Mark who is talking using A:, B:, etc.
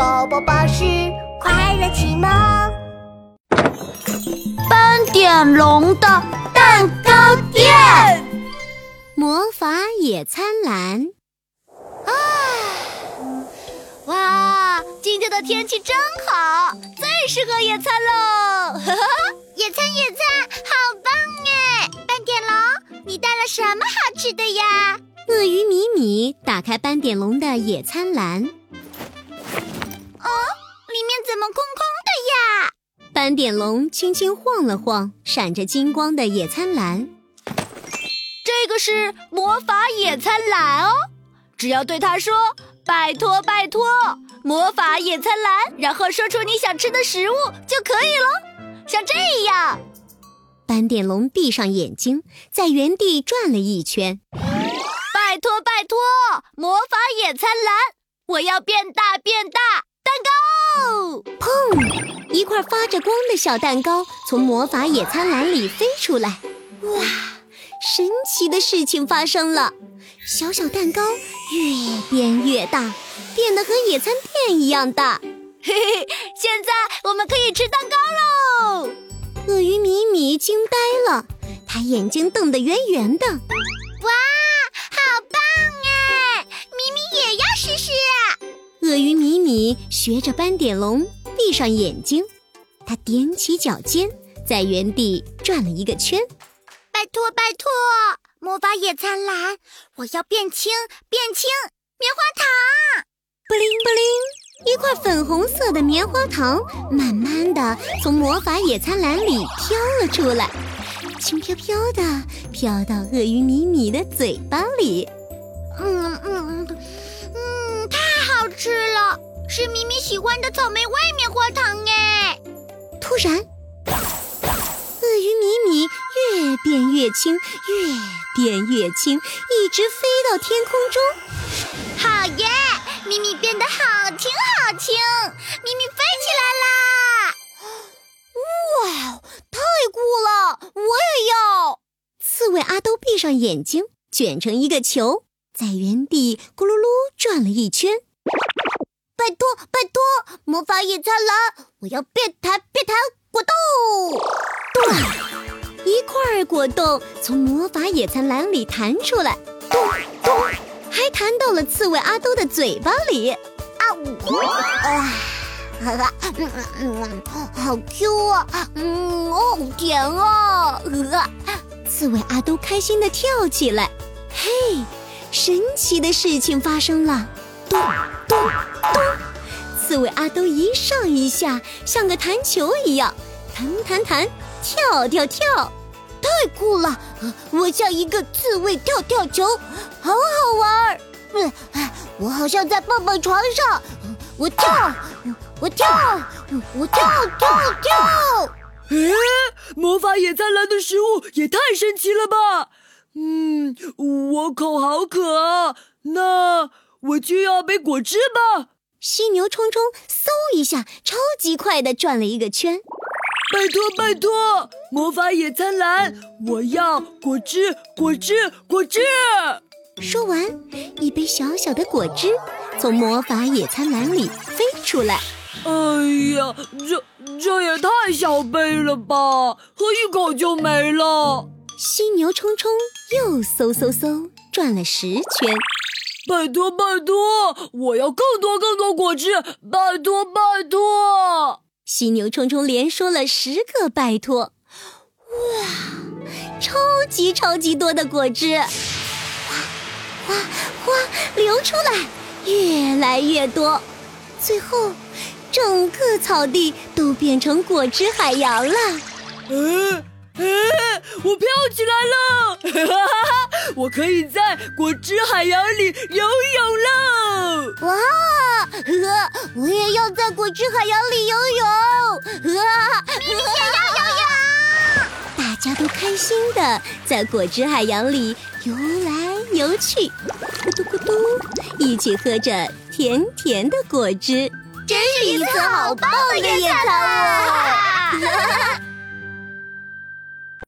A: 宝宝巴士快乐启蒙。
B: 斑点龙的蛋糕店，
C: 魔法野餐篮。
B: 啊！哇，今天的天气真好，最适合野餐喽！
A: 野餐野餐，好棒耶！斑点龙，你带了什么好吃的呀？
C: 鳄鱼米米打开斑点龙的野餐篮，
A: 哦，里面怎么空空的呀？
C: 斑点龙轻轻晃了晃闪着金光的野餐篮，
B: 这个是魔法野餐篮哦，只要对它说“拜托拜托，魔法野餐篮”，然后说出你想吃的食物就可以了，像这样。
C: 斑点龙闭上眼睛，在原地转了一圈。
B: 拜托拜托，魔法野餐篮，我要变大变大，蛋糕！
C: 砰！一块发着光的小蛋糕从魔法野餐篮里飞出来。哇！神奇的事情发生了，小小蛋糕越变越大，变得和野餐垫一样大。
B: 嘿嘿，现在我们可以吃蛋糕喽！
C: 鳄鱼米米惊呆了，他眼睛瞪得圆圆的。鳄鱼米米学着斑点龙，闭上眼睛，它踮起脚尖，在原地转了一个圈。
A: 拜托拜托，魔法野餐篮，我要变轻变轻，棉花糖！
C: 布灵布灵，一块粉红色的棉花糖慢慢的从魔法野餐篮里飘了出来，轻飘飘的飘到鳄鱼米米的嘴巴里。
A: 嗯嗯。是咪咪喜欢的草莓味棉花糖哎！
C: 突然，鳄鱼咪咪越变越轻，越变越轻，一直飞到天空中。
A: 好耶！咪咪变得好轻好轻，咪咪飞起来啦！
B: 哇，太酷了！我也要。
C: 刺猬阿兜闭上眼睛，卷成一个球，在原地咕噜噜转了一圈。
A: 拜托，拜托，魔法野餐篮，我要变弹变弹果冻！
C: 咚！一块果冻从魔法野餐篮里弹出来，咚咚，还弹到了刺猬阿兜的嘴巴里。啊呜！
A: 啊！哈哈，好 Q 啊，嗯，好甜啊！呃，
C: 刺猬阿兜开心的跳起来。嘿，神奇的事情发生了！咚咚咚！刺猬阿兜一上一下，像个弹球一样，弹弹弹，跳跳跳，
A: 太酷了！我像一个刺猬跳跳球，好好玩儿。我好像在蹦蹦床上，我跳，我跳，我跳跳跳。
D: 哎，魔法野餐篮的食物也太神奇了吧！嗯，我口好渴啊，那。我就要杯果汁吧！
C: 犀牛冲冲嗖一下，超级快的转了一个圈。
D: 拜托拜托，魔法野餐篮，我要果汁果汁果汁！
C: 说完，一杯小小的果汁从魔法野餐篮里飞出来。
D: 哎呀，这这也太小杯了吧！喝一口就没了。
C: 犀牛冲冲又嗖嗖嗖转了十圈。
D: 拜托拜托，我要更多更多果汁！拜托拜托！
C: 犀牛冲冲连说了十个拜托。哇，超级超级多的果汁，哗哗哗流出来，越来越多，最后整个草地都变成果汁海洋了。
D: 嗯。哎，我飘起来了！哈哈哈，我可以在果汁海洋里游泳了！
A: 哇，呵，我也要在果汁海洋里游泳！呵，咪咪也要游泳！
C: 大家都开心的在果汁海洋里游来游去，咕嘟咕嘟，一起喝着甜甜的果汁，
A: 真是一次好棒的野餐啊！